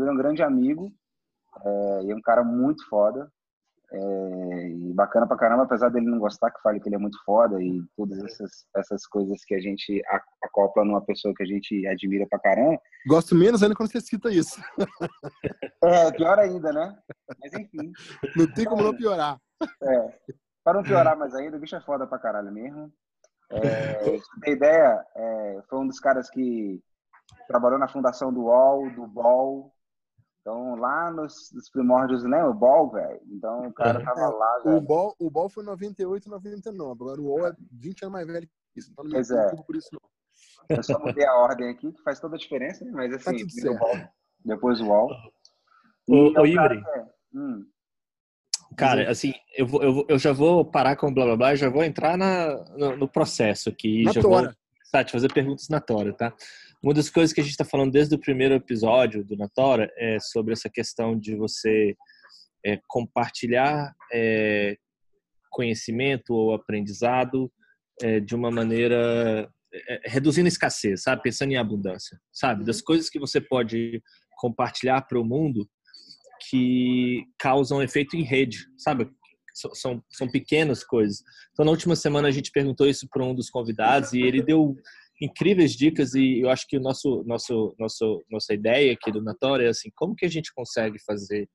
Yuri é um grande amigo, é, e é um cara muito foda. É, e bacana pra caramba, apesar dele não gostar que fale que ele é muito foda e todas essas, essas coisas que a gente acopla numa pessoa que a gente admira pra caramba. Gosto menos ainda quando você cita isso. É, pior ainda, né? Mas enfim. Não tem como não piorar. É. Para não piorar mais ainda, o bicho é foda pra caralho mesmo. É, ter ideia, é, foi um dos caras que trabalhou na fundação do UOL, do BOL, então, lá nos, nos primórdios, né? O Ball, velho. Então, o cara tava lá, velho. O Ball, o Ball foi 98, 99. Agora, o UOL é 20 anos mais velho que isso. Então, não pois é. por isso, não. Eu só mudei a ordem aqui, que faz toda a diferença, né? Mas, assim, tá o Ball, depois o UOL. Ô, ô Yuri. É, hum. Cara, assim, eu, vou, eu, eu já vou parar com o blá blá blá e já vou entrar na, no, no processo aqui. Na já tora. vou tá, te fazer perguntas na tora, tá? Uma das coisas que a gente está falando desde o primeiro episódio do Natora é sobre essa questão de você é, compartilhar é, conhecimento ou aprendizado é, de uma maneira é, reduzindo a escassez, sabe? Pensando em abundância, sabe? Das coisas que você pode compartilhar para o mundo que causam efeito em rede, sabe? São, são pequenas coisas. Então, na última semana, a gente perguntou isso para um dos convidados e ele deu incríveis dicas e eu acho que o nosso, nosso, nosso, nossa ideia aqui do Natório é assim, como que a gente consegue fazer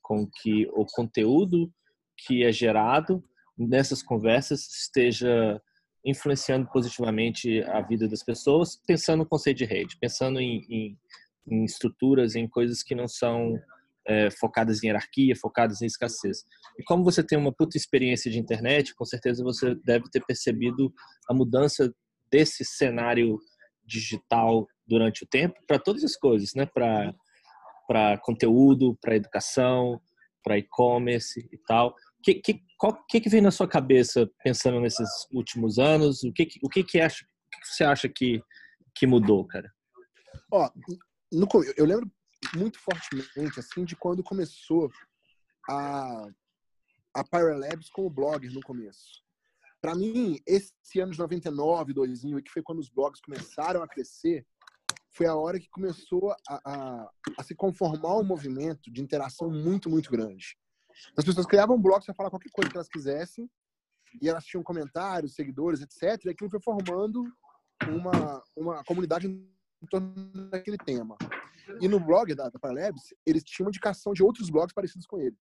com que o conteúdo que é gerado nessas conversas esteja influenciando positivamente a vida das pessoas, pensando no conceito de rede, pensando em, em, em estruturas, em coisas que não são é, focadas em hierarquia, focadas em escassez. E como você tem uma puta experiência de internet, com certeza você deve ter percebido a mudança desse cenário digital durante o tempo para todas as coisas, né? Para para conteúdo, para educação, para e-commerce e tal. Que que qual que que vem na sua cabeça pensando nesses últimos anos? O que o que que acha o que você acha que que mudou, cara? Ó, no, eu lembro muito fortemente assim de quando começou a a Paralabs com o blog no começo. Para mim, esse ano de 99, 2000, que foi quando os blogs começaram a crescer, foi a hora que começou a, a, a se conformar um movimento de interação muito, muito grande. As pessoas criavam blogs para falar qualquer coisa que elas quisessem, e elas tinham comentários, seguidores, etc. E aquilo foi formando uma, uma comunidade em torno daquele tema. E no blog da, da Paralabs, eles tinham indicação de outros blogs parecidos com ele.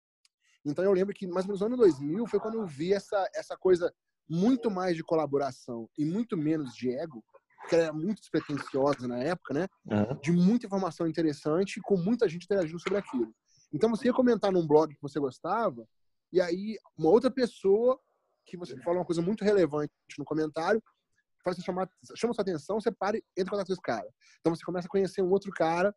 Então eu lembro que mais ou menos no ano 2000 foi quando eu vi essa, essa coisa muito mais de colaboração e muito menos de ego, que era muito despretensiosa na época, né? Uhum. De muita informação interessante e com muita gente interagindo sobre aquilo. Então você ia comentar num blog que você gostava, e aí uma outra pessoa que você fala uma coisa muito relevante no comentário, faz você chamar, chama sua atenção, você para e entra em contato com esse cara. Então você começa a conhecer um outro cara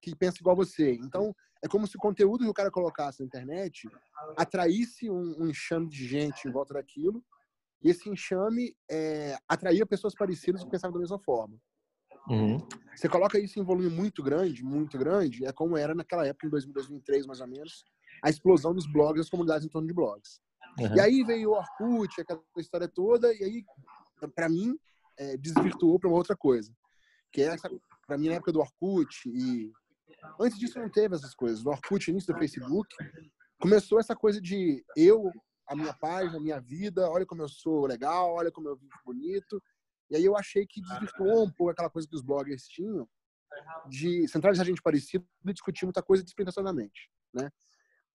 que pensa igual você. Então é como se o conteúdo que o cara colocasse na internet atraísse um, um enxame de gente em volta daquilo esse enxame é, atraía pessoas parecidas que pensavam da mesma forma. Uhum. Você coloca isso em volume muito grande, muito grande, é como era naquela época, em 2003 mais ou menos, a explosão dos blogs, das comunidades em torno de blogs. Uhum. E aí veio o Orkut, aquela história toda, e aí, para mim, é, desvirtuou para uma outra coisa. Que é essa, para mim, na época do Orkut, e antes disso não teve essas coisas. No Orkut, início do Facebook, começou essa coisa de eu a minha página, a minha vida, olha como eu sou legal, olha como eu vivo bonito. E aí eu achei que desvirtuou um pouco aquela coisa que os bloggers tinham de centralizar gente parecida e discutir muita coisa despretensiosamente, né?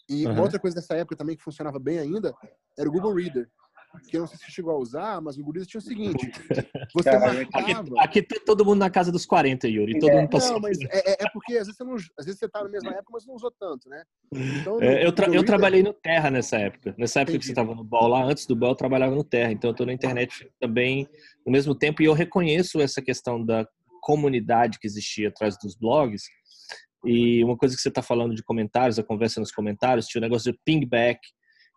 E uhum. outra coisa dessa época também que funcionava bem ainda era o Google Reader que eu não sei se chegou a usar, mas o Guriza tinha o seguinte: você marcava... aqui, aqui tá todo mundo na casa dos 40, Yuri. Todo é, mundo passou. Não, mas é, é, porque às vezes, você não, às vezes você tá na mesma época, mas não usou tanto, né? Então, no, é, eu, tra eu trabalhei no Terra nessa época. Nessa época Entendi. que você estava no BOL lá, antes do BOL, eu trabalhava no Terra. Então eu tô na internet também ao mesmo tempo e eu reconheço essa questão da comunidade que existia atrás dos blogs. E uma coisa que você está falando de comentários, a conversa nos comentários, tinha o um negócio de pingback,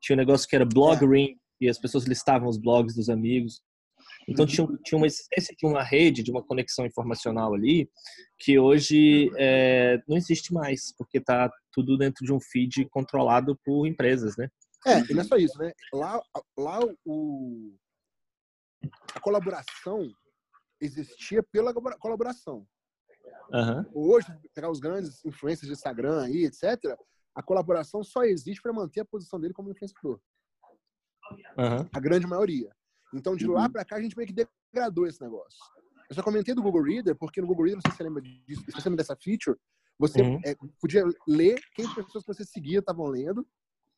tinha um negócio que era blog é. ring, e as pessoas listavam os blogs dos amigos. Então tinha, tinha uma existência de uma rede, de uma conexão informacional ali, que hoje é, não existe mais, porque está tudo dentro de um feed controlado por empresas, né? É, e não é só isso, né? Lá, lá o, a colaboração existia pela colaboração. Uhum. Hoje, pegar os grandes influencers de Instagram aí, etc., a colaboração só existe para manter a posição dele como influenciador. Uhum. A grande maioria. Então, de lá Uhum. para cá, a gente meio que degradou esse negócio. Eu só comentei do Google Reader, porque no Google Reader, não sei se você lembra disso, se você lembra dessa feature, você Uhum. é, podia ler quem as pessoas que você seguia estavam lendo.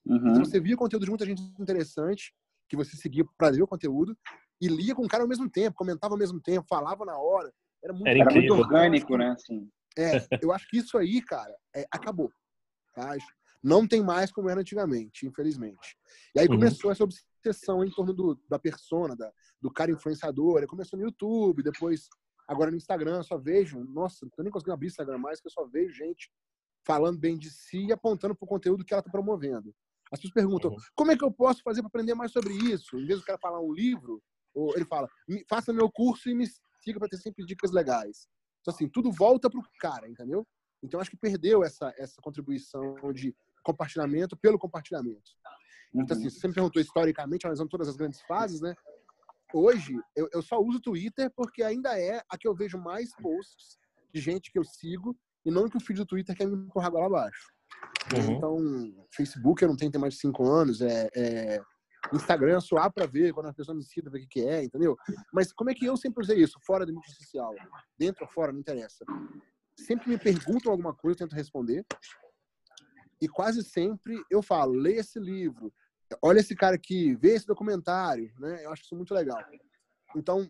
Uhum. Então, você via conteúdo de muita gente interessante, que você seguia para ler o conteúdo, e lia com o cara ao mesmo tempo, comentava ao mesmo tempo, falava na hora. Era muito, Era Era muito orgânico, né? Assim. É, eu acho que isso aí, cara, é, acabou. Tá? Não tem mais como era antigamente, infelizmente. E aí Uhum. começou essa obsessão em torno do, da persona, da, do cara influenciador. Aí começou no YouTube, depois agora no Instagram, eu só vejo, nossa, não tô nem conseguindo abrir Instagram mais, que eu só vejo gente falando bem de si e apontando pro conteúdo que ela tá promovendo. As pessoas perguntam, Uhum. como é que eu posso fazer para aprender mais sobre isso? Em vez do cara falar um livro, ou ele fala, "Me- faça meu curso e me siga para ter sempre dicas legais. Então, assim, tudo volta pro cara, entendeu? Então, acho que perdeu essa, essa contribuição de compartilhamento pelo compartilhamento. Então, assim, Uhum. você me perguntou historicamente, analisando todas as grandes fases, né? Hoje, eu, eu só uso o Twitter porque ainda é a que eu vejo mais posts de gente que eu sigo e não que o feed do Twitter quer me empurrar lá abaixo. Uhum. Então, Facebook eu não tenho tem mais de cinco anos, é, é Instagram só há pra ver quando a pessoa me cita, ver o que, que é, entendeu? Mas como é que eu sempre usei isso? Fora da mídia social, dentro ou fora, não interessa. Sempre me perguntam alguma coisa, eu tento responder. E quase sempre eu falo, leia esse livro, olha esse cara aqui, vê esse documentário, né? Eu acho isso muito legal. Então,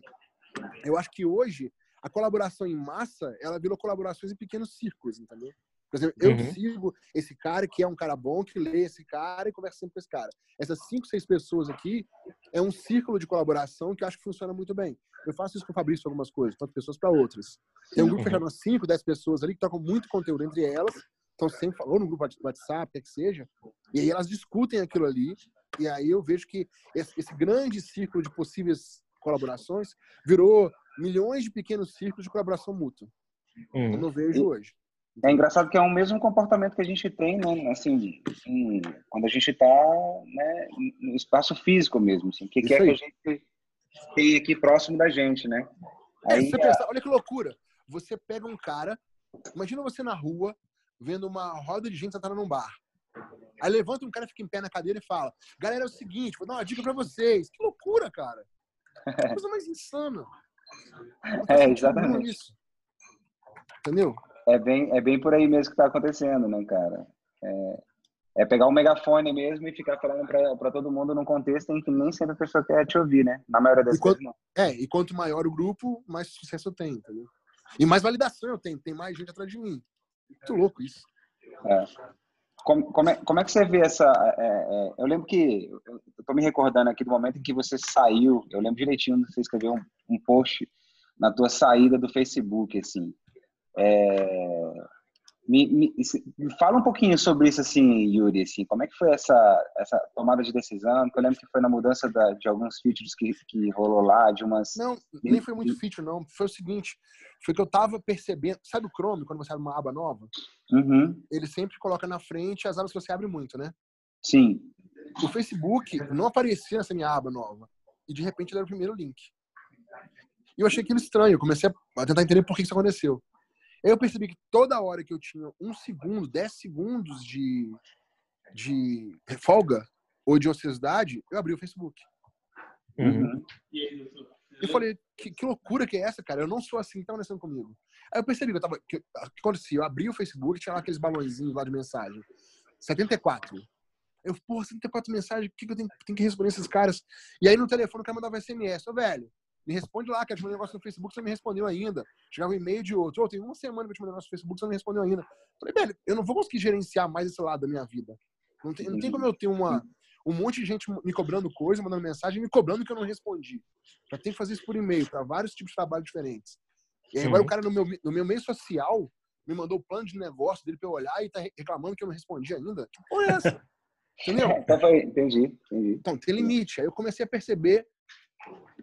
eu acho que hoje a colaboração em massa, ela virou colaborações em pequenos círculos, entendeu? Por exemplo, eu Uhum. sigo esse cara que é um cara bom, que lê esse cara e conversa sempre com esse cara. Essas cinco, seis pessoas aqui é um círculo de colaboração que eu acho que funciona muito bem. Eu faço isso com o Fabrício algumas coisas, tanto pessoas para outras. Tem um grupo Uhum. fechado umas 5, 10 pessoas ali que trocam muito conteúdo entre elas, estão sempre falando no grupo de WhatsApp, quer que seja, e aí elas discutem aquilo ali, e aí eu vejo que esse, esse grande círculo de possíveis colaborações virou milhões de pequenos círculos de colaboração mútua, como eu vejo hoje. É engraçado que é o mesmo comportamento que a gente tem, né? Assim, em- quando a gente está né, no espaço físico mesmo, assim, que, que é que a gente tem aqui próximo da gente, né? É, Aí, se você pensar, olha que loucura. Você pega um cara, imagina você na rua, vendo uma roda de gente sentada num bar. Aí levanta um cara, fica em pé na cadeira e fala: Galera, é o seguinte, vou dar uma dica pra vocês. Que loucura, cara. Que coisa mais insana. É, exatamente. isso. Entendeu? é bem, é bem por aí mesmo que está acontecendo, né, cara? É, é pegar um megafone mesmo e ficar falando para todo mundo num contexto em que nem sempre a pessoa quer te ouvir, né? Na maioria das vezes, não. É, e quanto maior o grupo, mais sucesso eu tenho, entendeu? E mais validação eu tenho, tem mais gente atrás de mim. Muito louco isso. É. Como, como, é, como é que você vê essa. é, é, eu lembro que. Eu tô me recordando aqui do momento em que você saiu. Eu lembro direitinho você escreveu um, um post na tua saída do Facebook, assim. É, me, me, me fala um pouquinho sobre isso, assim, Yuri. Assim, como é que foi essa, essa tomada de decisão? Porque eu lembro que foi na mudança da, de alguns features que, que rolou lá, de umas. Não, nem foi muito feature, não. Foi o seguinte, foi que eu tava percebendo... Sabe o Chrome, quando você abre uma aba nova? Uhum, Ele sempre coloca na frente as abas que você abre muito, né? sim. O Facebook não aparecia nessa minha aba nova. E de repente ele era o primeiro link. E eu achei aquilo estranho. Eu comecei a tentar entender por que isso aconteceu. Eu percebi que toda hora que eu tinha um segundo, dez segundos de, de folga ou de ociosidade, eu abri o Facebook. Uhum. Eu falei, que, que loucura que é essa, cara? Eu não sou assim, tá acontecendo comigo. Aí eu percebi que eu tava. Que, que acontecia? Eu abri o Facebook, tinha lá aqueles balãozinhos lá de mensagem. 74. Eu, porra, 74 mensagens, o que, que eu tenho, tenho que responder esses caras? E aí no telefone o cara mandava SMS. Ô, velho, me responde lá, quero te mandar um negócio no Facebook, você não me respondeu ainda. Chegava um e-mail de outro. Ô, tem uma semana pra te mandar um negócio no Facebook, você não me respondeu ainda. Falei, velho, eu não vou conseguir gerenciar mais esse lado da minha vida. Não tem, não tem como eu ter uma, um monte de gente me cobrando coisa, mandando mensagem, me cobrando que eu não respondi. Já tem que fazer isso por e-mail, para vários tipos de trabalho diferentes. E aí, agora o cara no meu, no meu meio social me mandou o plano de negócio dele pra eu olhar e tá reclamando que eu não respondi ainda. Que porra é essa? Entendeu? Então foi, entendi, entendi. Então, tem limite. Aí eu comecei a perceber,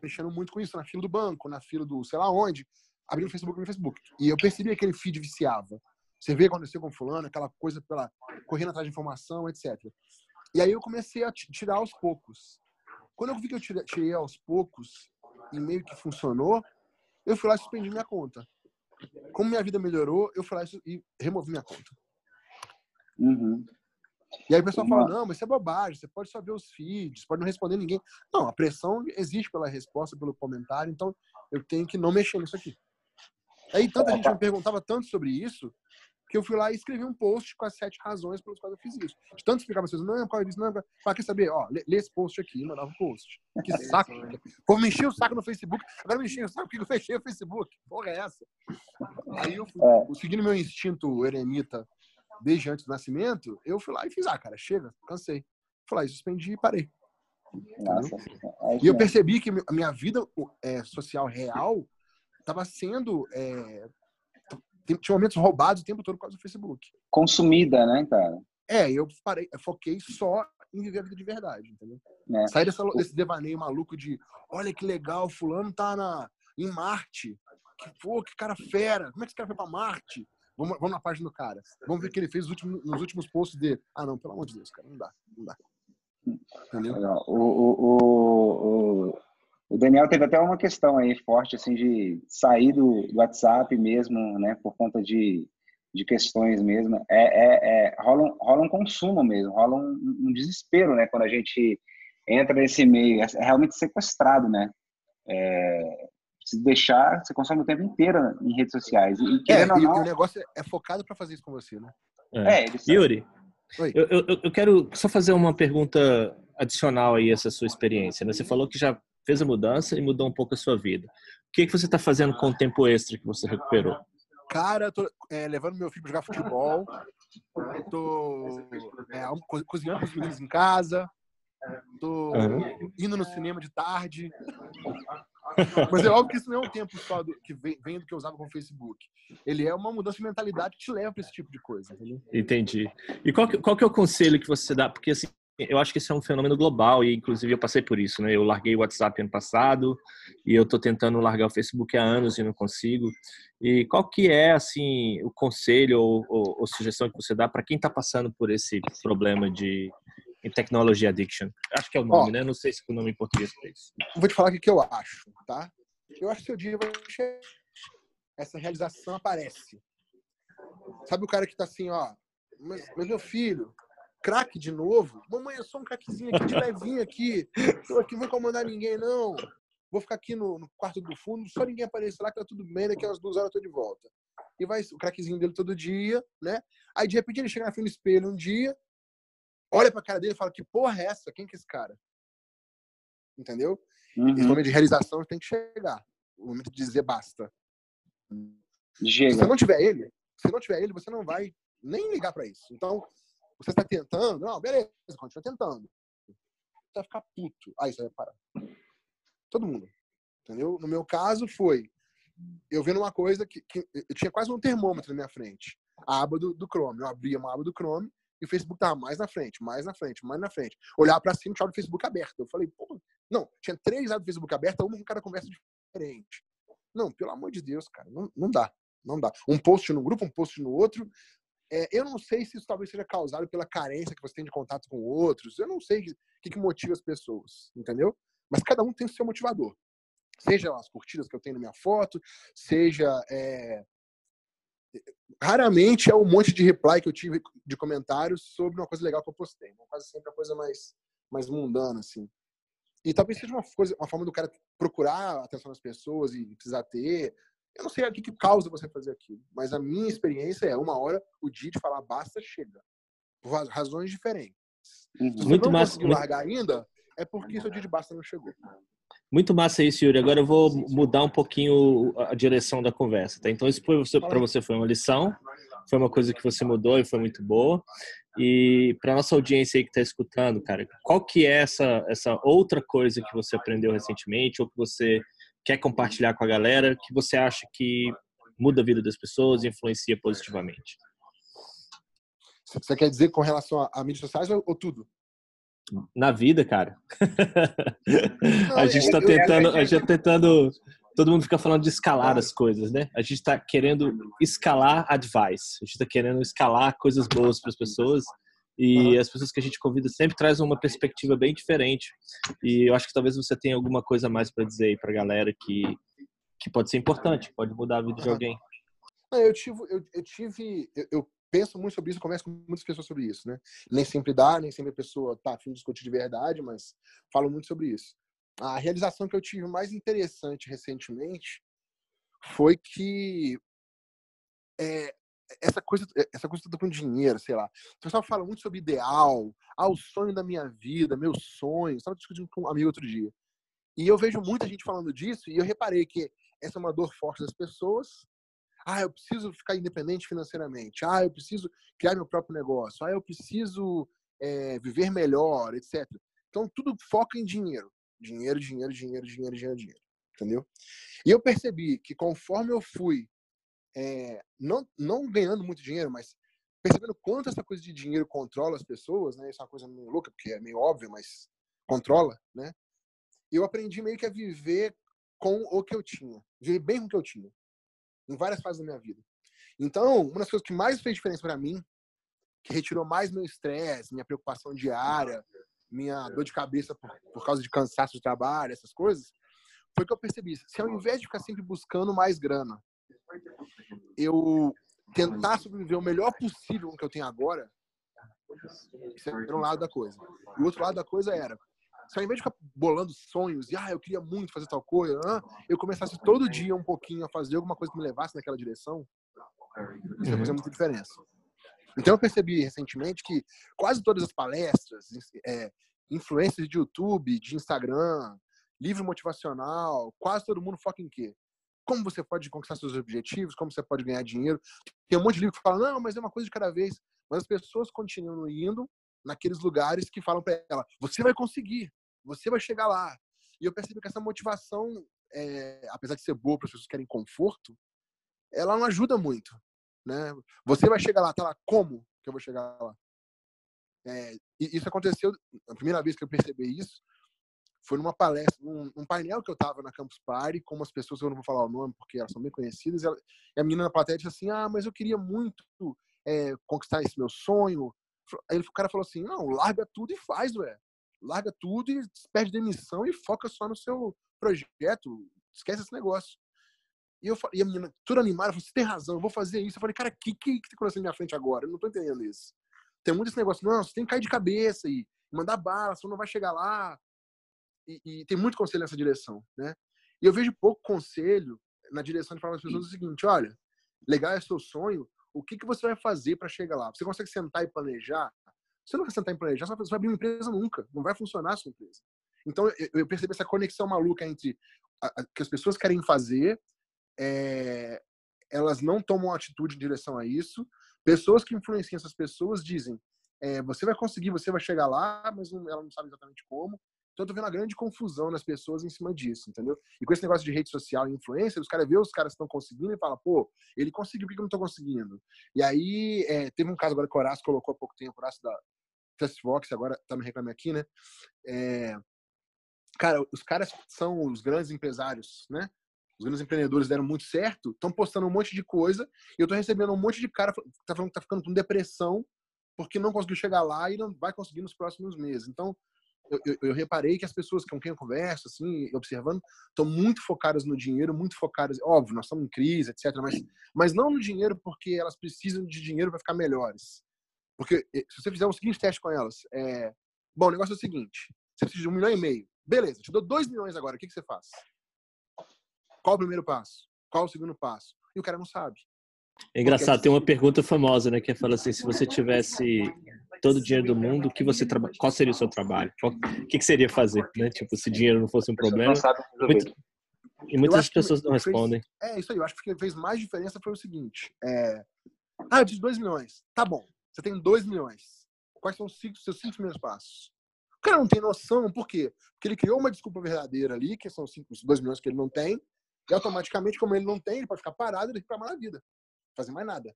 mexendo muito com isso, na fila do banco, na fila do sei lá onde, abrindo o Facebook no Facebook. E eu percebi que aquele feed viciava. Você vê o que aconteceu com fulano, aquela coisa pela correndo atrás de informação, etc. E aí eu comecei a ti- tirar aos poucos. Quando eu vi que eu tirei, tirei aos poucos e meio que funcionou, eu fui lá e suspendi minha conta. como minha vida melhorou, eu fui lá e removi minha conta. Uhum. E aí o pessoal fala, não, mas isso é bobagem, você pode só ver os feeds, pode não responder ninguém. Não, a pressão existe pela resposta, pelo comentário, então eu tenho que não mexer nisso aqui. Aí tanta gente me perguntava tanto sobre isso, que eu fui lá e escrevi um post com as sete razões pelas quais eu fiz isso. De tanto explicar pra vocês, não, qual é isso, não, qual quer saber? Ó, lê, lê, esse post aqui, mandava um post. Que saco. Pô, me enchi o saco no Facebook, agora me o saco porque eu fechei o Facebook. Porra é essa? Aí eu fui, é. seguindo meu instinto eremita desde antes do nascimento, eu fui lá e fiz, ah, cara, chega, cansei. Fui lá e suspendi e parei. Nossa, é e eu percebi que a minha vida é, social real estava sendo é, tinha momentos roubados o tempo todo por causa do Facebook. Consumida, né, cara? É, eu parei, eu foquei só em viver a vida de verdade, entendeu? É. Sair dessa, desse devaneio maluco de olha que legal, fulano tá na, em Marte. Que, pô, que cara fera. Como é que esse cara foi pra Marte? Vamos, vamos na página do cara. Vamos ver o que ele fez nos últimos, nos últimos posts dele. Ah, não, pelo amor de Deus, cara, não dá, não dá. Entendeu? O, o, o, o Daniel teve até uma questão aí forte, assim, de sair do, WhatsApp mesmo, né, por conta de, de questões mesmo. É, é, é rola, um, rola um consumo mesmo, rola um, um, desespero, né, quando a gente entra nesse meio. É realmente sequestrado, né? É, se deixar, você consome o tempo inteiro em redes sociais. E, é, não, e o negócio é focado para fazer isso com você, né? É, é Yuri, eu, eu, eu, quero só fazer uma pergunta adicional aí a essa sua experiência. Né? Você falou que já fez a mudança e mudou um pouco a sua vida. O que, que você está fazendo com o tempo extra que você recuperou? Cara, eu tô é, levando meu filho para jogar futebol, tô é, cozinhando com os meninos em casa, tô uhum. indo no cinema de tarde. Mas é óbvio que isso não é um tempo só do, que vem, vem, do que eu usava com o Facebook. Ele é uma mudança de mentalidade que te leva para esse tipo de coisa. Entendeu? Entendi. E qual que, qual que é o conselho que você dá? Porque assim, eu acho que isso é um fenômeno global e inclusive eu passei por isso, né? Eu larguei o WhatsApp ano passado e eu tô tentando largar o Facebook há anos e não consigo. E qual que é assim o conselho ou, ou, ou sugestão que você dá para quem está passando por esse problema de technology addiction? Acho que é o nome, Ó, né? Não sei se é o nome em português para isso. Vou te falar o que eu acho, tá? Eu acho que seu dia vai chegar. Essa realização aparece. Sabe o cara que tá assim, ó, mas, mas meu filho, craque de novo. Mamãe, é só um craquezinho aqui de levinho aqui. Tô aqui, não vou incomodar ninguém, não. Vou ficar aqui no, no, quarto do fundo, só ninguém aparecer lá, que tá tudo bem, daqui umas duas horas eu tô de volta. E vai o craquezinho dele todo dia, né? Aí de repente ele chega na frente do espelho um dia, olha pra cara dele e fala: Que porra é essa? Quem que é esse cara? Entendeu? Uhum. Esse momento de realização tem que chegar. O momento de dizer basta. Chega. Se você não tiver ele, se não tiver ele, você não vai nem ligar para isso. Então, você está tentando? Não, beleza, continua tentando. Você vai ficar puto. Aí você vai parar. Todo mundo. Entendeu? No meu caso, foi eu vendo uma coisa que, que eu tinha quase um termômetro na minha frente. A aba do, do Chrome. Eu abria uma aba do Chrome e o Facebook tava mais na frente, mais na frente, mais na frente. Olhar para cima tinha o Facebook aberto. Eu falei, pô, não, tinha três abas do Facebook abertas, uma com cada conversa diferente. Não, pelo amor de Deus, cara, não, não dá. Não dá. Um post no grupo, um post no outro, é, eu não sei se isso talvez seja causado pela carência que você tem de contato com outros. Eu não sei o que, que motiva as pessoas, entendeu? Mas cada um tem o seu motivador. Seja as curtidas que eu tenho na minha foto, seja. É... Raramente é um monte de reply que eu tive de comentários sobre uma coisa legal que eu postei. Né? Quase sempre a coisa mais, mais mundana, assim. E talvez seja uma, coisa, uma forma do cara procurar a atenção das pessoas e precisar ter, eu não sei o que, que causa você fazer aquilo, mas a minha experiência é uma hora o dia de falar basta chega, por razões diferentes. Se você muito não massa, conseguiu muito... largar ainda, é porque seu dia de basta não chegou. Muito massa isso, Yuri. Agora eu vou mudar um pouquinho a direção da conversa, tá? Então isso para você foi uma lição, foi uma coisa que você mudou e foi muito boa. E para nossa audiência aí que está escutando, cara, qual que é essa essa outra coisa que você aprendeu recentemente ou que você quer compartilhar com a galera que você acha que muda a vida das pessoas e influencia positivamente? Você quer dizer com relação a, mídias sociais ou, ou tudo? Na vida, cara. A gente está tentando, a gente tá tentando. Todo mundo fica falando de escalar as coisas, né? A gente está querendo escalar advice. A gente está querendo escalar coisas boas para as pessoas e as pessoas que a gente convida sempre trazem uma perspectiva bem diferente. E eu acho que talvez você tenha alguma coisa mais para dizer aí para a galera que, que pode ser importante, pode mudar a vida de alguém. Não, eu tive, eu, eu tive, eu, eu, penso muito sobre isso, converso com muitas pessoas sobre isso, né? Nem sempre dá, nem sempre a pessoa tá afim de discutir de verdade, mas falo muito sobre isso. A realização que eu tive mais interessante recentemente foi que é, essa coisa, essa coisa toda com dinheiro, sei lá. O pessoal fala muito sobre ideal, ah, o sonho da minha vida, meu sonho. Estava discutindo com um amigo outro dia. E eu vejo muita gente falando disso e eu reparei que essa é uma dor forte das pessoas. Ah, eu preciso ficar independente financeiramente. Ah, eu preciso criar meu próprio negócio. Ah, eu preciso é, viver melhor, etc. Então, tudo foca em dinheiro. Dinheiro, dinheiro, dinheiro, dinheiro, dinheiro, dinheiro. Entendeu? E eu percebi que conforme eu fui é, não, não ganhando muito dinheiro, mas percebendo quanto essa coisa de dinheiro controla as pessoas, né? Isso é uma coisa meio louca, porque é meio óbvio, mas controla, né? Eu aprendi meio que a viver com o que eu tinha, viver bem com o que eu tinha, em várias fases da minha vida. Então, uma das coisas que mais fez diferença para mim, que retirou mais meu estresse, minha preocupação diária, minha dor de cabeça por, por causa de cansaço de trabalho, essas coisas, foi que eu percebi, se ao invés de ficar sempre buscando mais grana, eu tentar sobreviver o melhor possível com o que eu tenho agora, isso era um lado da coisa. E o outro lado da coisa era, se ao invés de ficar bolando sonhos e, ah, eu queria muito fazer tal coisa, ah, eu começasse todo dia um pouquinho a fazer alguma coisa que me levasse naquela direção, isso ia fazer muita diferença. Então eu percebi recentemente que quase todas as palestras, é, influências de YouTube, de Instagram, livro motivacional, quase todo mundo foca em quê? como você pode conquistar seus objetivos, como você pode ganhar dinheiro. Tem um monte de livro que fala, não, mas é uma coisa de cada vez. Mas as pessoas continuam indo naqueles lugares que falam para ela, você vai conseguir, você vai chegar lá. E eu percebi que essa motivação, é, apesar de ser boa para as pessoas que querem conforto, ela não ajuda muito. Né? Você vai chegar lá, tá lá, como que eu vou chegar lá? É, isso aconteceu, a primeira vez que eu percebi isso, foi numa palestra, um, painel que eu tava na Campus Party com umas pessoas eu não vou falar o nome porque elas são bem conhecidas. E, ela, e a menina na plateia disse assim: Ah, mas eu queria muito é, conquistar esse meu sonho. Aí o cara falou assim: Não, larga tudo e faz, ué. Larga tudo e perde demissão e foca só no seu projeto. Esquece esse negócio. E, eu, e a menina, tudo animada, falou: Você tem razão, eu vou fazer isso. Eu falei: Cara, o que, que, que tá acontecendo na minha frente agora? Eu não tô entendendo isso. Tem muito esse negócio: Não, você tem que cair de cabeça e mandar bala, você não vai chegar lá e, e, tem muito conselho nessa direção, né? E eu vejo pouco conselho na direção de falar para as pessoas o seguinte: olha, legal é seu sonho, o que, que você vai fazer para chegar lá? Você consegue sentar e planejar? Você não vai sentar e planejar, você vai abrir uma empresa nunca, não vai funcionar a sua empresa. Então eu percebi essa conexão maluca entre o que as pessoas querem fazer, é, elas não tomam atitude em direção a isso. Pessoas que influenciam essas pessoas dizem: é, você vai conseguir, você vai chegar lá, mas não, ela não sabe exatamente como. Então eu tô vendo uma grande confusão nas pessoas em cima disso, entendeu? E com esse negócio de rede social e influência, os caras vê os caras estão conseguindo e falam, pô, ele conseguiu, por que eu não tô conseguindo? E aí, é, teve um caso agora que o Horácio colocou há pouco tempo, o Horácio da Fastfox, agora tá no Reclame Aqui, né? É, cara, os caras são os grandes empresários, né? Os grandes empreendedores deram muito certo, estão postando um monte de coisa, e eu tô recebendo um monte de cara que tá falando que tá ficando com depressão porque não conseguiu chegar lá e não vai conseguir nos próximos meses. Então, eu, eu, eu, reparei que as pessoas com quem eu converso, assim, observando, estão muito focadas no dinheiro, muito focadas. Óbvio, nós estamos em crise, etc. Mas, mas não no dinheiro porque elas precisam de dinheiro para ficar melhores. Porque se você fizer o seguinte teste com elas, é, bom, o negócio é o seguinte: você precisa de um milhão e meio. Beleza, te dou dois milhões agora, o que, que você faz? Qual o primeiro passo? Qual o segundo passo? E o cara não sabe. É engraçado, tem uma pergunta famosa, né, que fala assim, se você tivesse todo o dinheiro do mundo, que você traba... qual seria o seu trabalho? O que, que seria fazer, né? Tipo, se dinheiro não fosse um problema. Muito... E muitas pessoas não respondem. Fez... É isso aí, eu acho que o que fez mais diferença foi o seguinte: é... Ah, eu disse 2 milhões. Tá bom, você tem 2 milhões. Quais são os cinco, seus cinco primeiros passos? O cara não tem noção, por quê? Porque ele criou uma desculpa verdadeira ali, que são os 2 milhões que ele não tem, e automaticamente, como ele não tem, ele pode ficar parado e reclamar na vida. Fazer mais nada.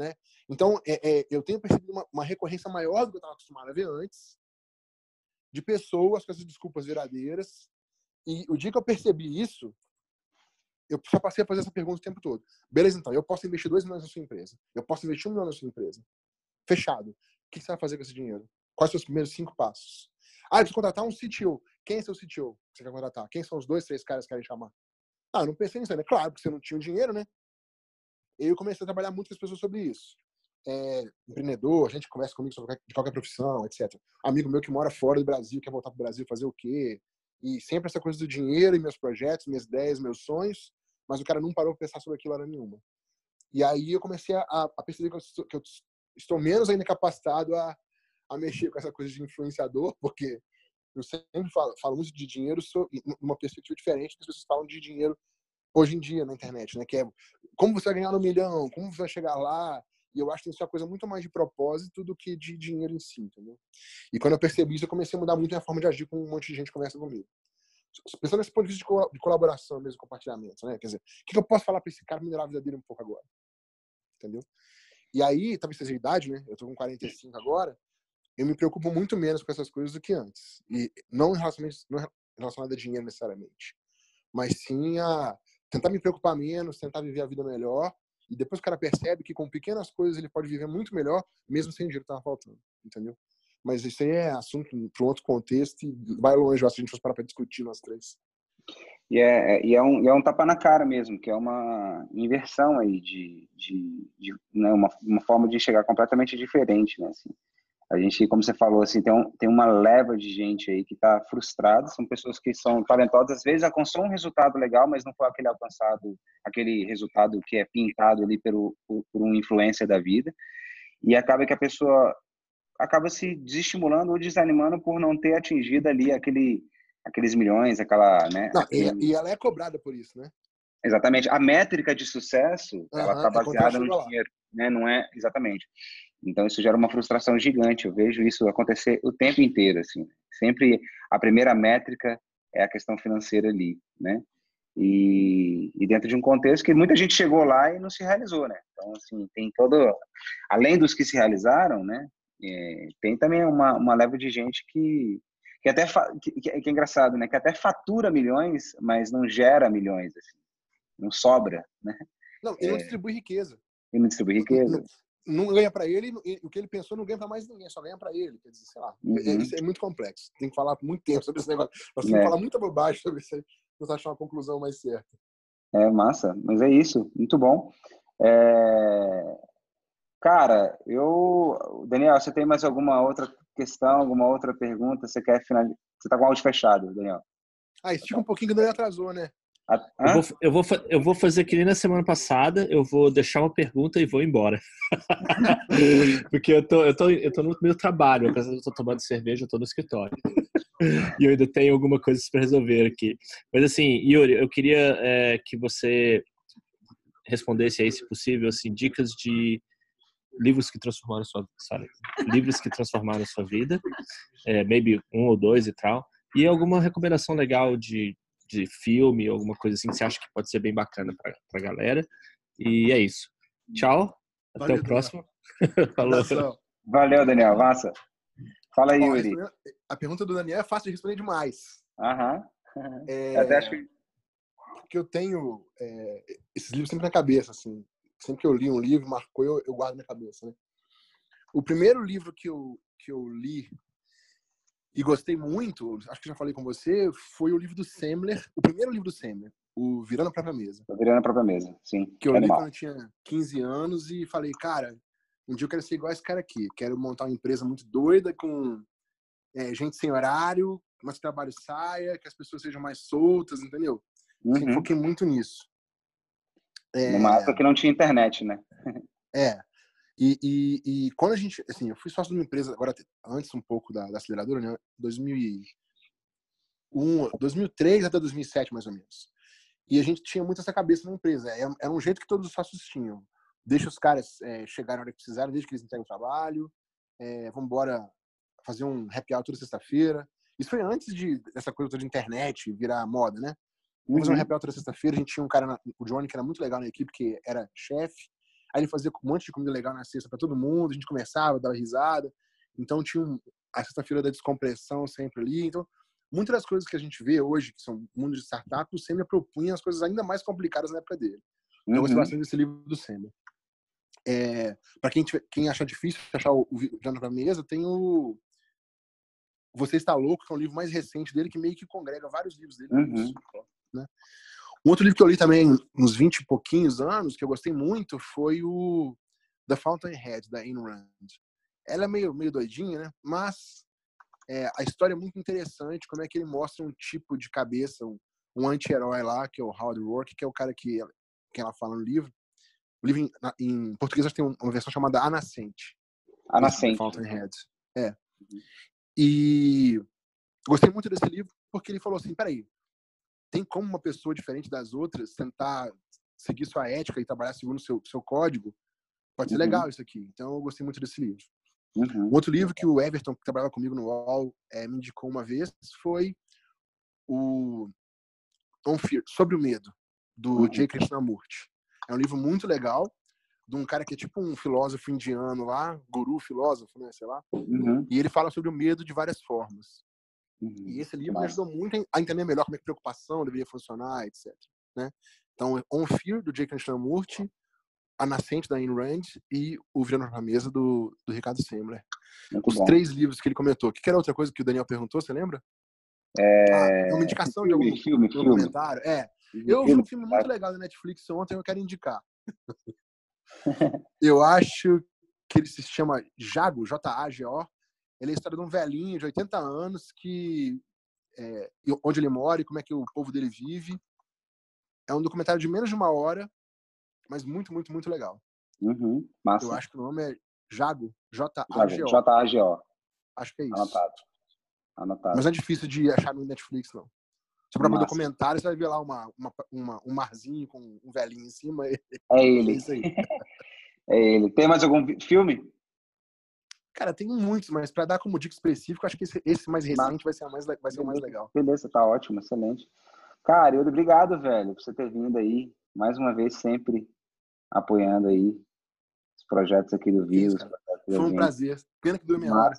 Né? Então, é, é, eu tenho percebido uma, uma, recorrência maior do que eu estava acostumado a ver antes, de pessoas com essas desculpas verdadeiras. E o dia que eu percebi isso, eu só passei a fazer essa pergunta o tempo todo. Beleza, então, eu posso investir dois milhões na sua empresa. Eu posso investir um milhão na sua empresa. Fechado. O que você vai fazer com esse dinheiro? Quais são os primeiros cinco passos? Ah, eu preciso contratar um CTO. Quem é seu CTO que você quer contratar? Quem são os dois, três caras que querem chamar? Ah, não pensei nisso, né? Claro, porque você não tinha o dinheiro, né? Eu comecei a trabalhar muito com as pessoas sobre isso. É, empreendedor, a gente conversa comigo sobre de qualquer profissão, etc. Amigo meu que mora fora do Brasil, quer voltar para o Brasil fazer o quê? E sempre essa coisa do dinheiro e meus projetos, minhas ideias, meus sonhos, mas o cara não parou para pensar sobre aquilo hora nenhuma. E aí eu comecei a, a perceber que eu, que eu, estou, menos ainda capacitado a, a mexer com essa coisa de influenciador, porque eu sempre falo, falo muito de dinheiro numa perspectiva diferente das pessoas falam de dinheiro hoje em dia na internet, né? Que é como você vai ganhar um milhão, como você vai chegar lá. E eu acho que isso é uma coisa muito mais de propósito do que de dinheiro em si, entendeu? E quando eu percebi isso, eu comecei a mudar muito minha forma de agir com um monte de gente que conversa comigo. Pensando nesse ponto de vista de colaboração mesmo, compartilhamento, né? Quer dizer, o que eu posso falar para esse cara melhorar a vida dele um pouco agora? Entendeu? E aí, talvez seja a idade, né? Eu tô com 45 agora, eu me preocupo muito menos com essas coisas do que antes. E não relacionado a dinheiro necessariamente, mas sim a tentar me preocupar menos, tentar viver a vida melhor. E depois o cara percebe que com pequenas coisas ele pode viver muito melhor, mesmo sem o dinheiro que tava faltando, entendeu? Mas isso aí é assunto para outro contexto e vai longe, se a gente fosse parar para discutir nós três. E é, é, e, é um, e é um tapa na cara mesmo, que é uma inversão aí de, de, de né, uma, uma forma de chegar completamente diferente, né? Assim, a gente, como você falou, assim, tem, um, tem uma leva de gente aí que está frustrada, são pessoas que são talentosas, às vezes alcançou um resultado legal, mas não foi aquele alcançado, aquele resultado que é pintado ali pelo, por, por um influência da vida, e acaba que a pessoa acaba se desestimulando ou desanimando por não ter atingido ali aquele, aqueles milhões, aquela, né? Não, aquele... E ela é cobrada por isso, né? Exatamente. A métrica de sucesso, uhum, ela está baseada no dinheiro, né? Não é exatamente. Então isso gera uma frustração gigante. Eu vejo isso acontecer o tempo inteiro, assim. Sempre a primeira métrica é a questão financeira ali, né? E, e, dentro de um contexto que muita gente chegou lá e não se realizou, né? Então assim tem todo, além dos que se realizaram, né? É, tem também uma, uma leva de gente que que até que, que, é engraçado, né? Que até fatura milhões, mas não gera milhões, assim. não sobra, né? Não, e não é, distribui riqueza. E não distribui riqueza não ganha para ele, e o que ele pensou não ganha para mais ninguém, só ganha para ele. Quer dizer, sei lá. Uhum. Isso é muito complexo. Tem que falar muito tempo sobre esse negócio. Nós temos é. que falar muita bobagem sobre isso aí, para achar uma conclusão mais certa. É, massa. Mas é isso. Muito bom. É... Cara, eu... Daniel, você tem mais alguma outra questão, alguma outra pergunta? Você quer finalizar? Você tá com o áudio fechado, Daniel. Ah, estica um pouquinho que não atrasou, né? Eu vou, eu, vou, eu vou fazer que nem na semana passada, eu vou deixar uma pergunta e vou embora. Porque eu tô, eu, tô, eu tô no meu trabalho, apesar de eu tô tomando cerveja, eu tô no escritório. e eu ainda tenho alguma coisa para resolver aqui. Mas assim, Yuri, eu queria é, que você respondesse aí, se possível, assim, dicas de livros que transformaram sua sorry, livros que transformaram sua vida, é, maybe um ou dois e tal, e alguma recomendação legal de de filme, alguma coisa assim que você acha que pode ser bem bacana para a galera. E é isso. Tchau. Até Valeu, o próximo. Falou. Valeu, Daniel. Massa. Fala aí, Yuri. A pergunta do Daniel é fácil de responder demais. Aham. É, Até acho que... Porque eu tenho é, esses livros sempre na cabeça, assim. Sempre que eu li um livro, marcou, eu, eu guardo na cabeça, né? O primeiro livro que eu, que eu li e gostei muito, acho que já falei com você, foi o livro do Semler, o primeiro livro do Semler, o Virando a Própria Mesa. Virando a Própria Mesa, sim. Que eu li quando eu tinha 15 anos e falei, cara, um dia eu quero ser igual esse cara aqui. Quero montar uma empresa muito doida, com é, gente sem horário, mas que o trabalho saia, que as pessoas sejam mais soltas, entendeu? Assim, uhum. Foquei muito nisso. É... Numa época que não tinha internet, né? é. E, e, e, quando a gente, assim, eu fui sócio de uma empresa, agora antes um pouco da, da aceleradora, né? 2001, 2003 até 2007, mais ou menos. E a gente tinha muito essa cabeça na empresa. Era, era um jeito que todos os sócios tinham. Deixa os caras é, chegarem na hora que precisarem, desde que eles entregam o trabalho. É, vamos embora fazer um happy hour toda sexta-feira. Isso foi antes de dessa coisa toda de internet virar moda, né? Vamos fazer um uhum. happy hour toda sexta-feira. A gente tinha um cara, na, o Johnny, que era muito legal na equipe, que era chefe. Aí ele fazia um monte de comida legal na sexta para todo mundo, a gente conversava, dava risada. Então tinha um, a sexta-feira da descompressão sempre ali. Então, muitas das coisas que a gente vê hoje, que são mundo de startup, o Sêmia propunha as coisas ainda mais complicadas na época dele. Então, eu gostei uhum. bastante desse livro do Sêmia. É, para quem, quem achar difícil achar o, o Jana para mesa, tem o Você Está Louco, que é um livro mais recente dele, que meio que congrega vários livros dele. Uhum. Né? Um outro livro que eu li também uns 20 e pouquinhos anos, que eu gostei muito, foi o The Fountainhead, da Ayn Rand. Ela é meio, meio doidinha, né? Mas é, a história é muito interessante, como é que ele mostra um tipo de cabeça, um, um anti-herói lá, que é o Howard Rourke, que é o cara que, que ela fala no livro. O livro em, em português tem uma versão chamada A Nascente. A Nascente. Fountainhead. É. Uhum. E gostei muito desse livro porque ele falou assim, peraí, tem como uma pessoa diferente das outras tentar seguir sua ética e trabalhar segundo seu, seu código? Pode ser uhum. legal isso aqui. Então eu gostei muito desse livro. Uhum. Um outro livro que o Everton, que trabalhava comigo no UOL, é, me indicou uma vez foi o On Fear, Sobre o Medo, do uhum. J. Krishnamurti. É um livro muito legal, de um cara que é tipo um filósofo indiano lá, guru filósofo, né, sei lá. Uhum. E ele fala sobre o medo de várias formas. Uhum. E esse livro me ajudou muito a entender melhor como é que preocupação deveria funcionar, etc. Né? Então, On Fear, do J. Krishnamurti, a Nascente, da Ayn Rand, e O Virando na Mesa, do, do Ricardo Semler. Os bom. três livros que ele comentou. O que era outra coisa que o Daniel perguntou, você lembra? É, ah, é uma indicação filme, de algum filme. Filme. É. Eu vi um filme muito legal da Netflix ontem, eu quero indicar. eu acho que ele se chama Jago, J-A-G-O. Ele é a história de um velhinho de 80 anos que é, onde ele mora e como é que o povo dele vive. É um documentário de menos de uma hora mas muito, muito, muito legal. Uhum, Eu acho que o nome é Jago, J-A-G-O. J-A-G-O. Acho que é isso. Anotado. Anotado. Mas não é difícil de achar no Netflix, não. Se para o documentário, você vai ver lá uma, uma, uma, um marzinho com um velhinho em cima. É ele. É, é ele. Tem mais algum filme? Cara, tem muitos, mas para dar como dica específica, acho que esse, esse mais recente vai ser, mais, vai ser o mais legal. Beleza, tá ótimo, excelente. Cara, eu obrigado, velho, por você ter vindo aí mais uma vez, sempre apoiando aí os projetos aqui do Vírus. Foi um prazer. Pena que dormi hora.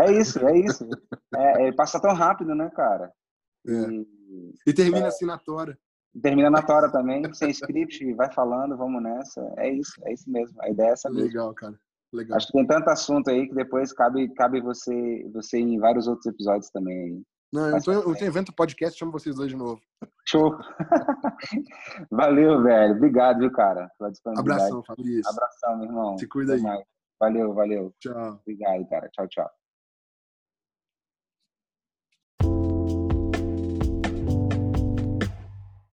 É isso, é isso. é, é, passa tão rápido, né, cara? É. E, e, termina é, assim na tora. Termina na tora também, sem script, vai falando, vamos nessa. É isso, é isso mesmo. A ideia é essa mesmo. Legal, cara. Legal. Acho que tem tanto assunto aí que depois cabe, cabe você, você em vários outros episódios também aí. Não, eu, tô, eu tenho evento podcast, chamo vocês dois de novo. Show. Valeu, velho. Obrigado, viu, cara. Abração, Fabrício. Abração, meu irmão. Se cuida aí. Valeu, valeu. Tchau. Obrigado, cara. Tchau, tchau.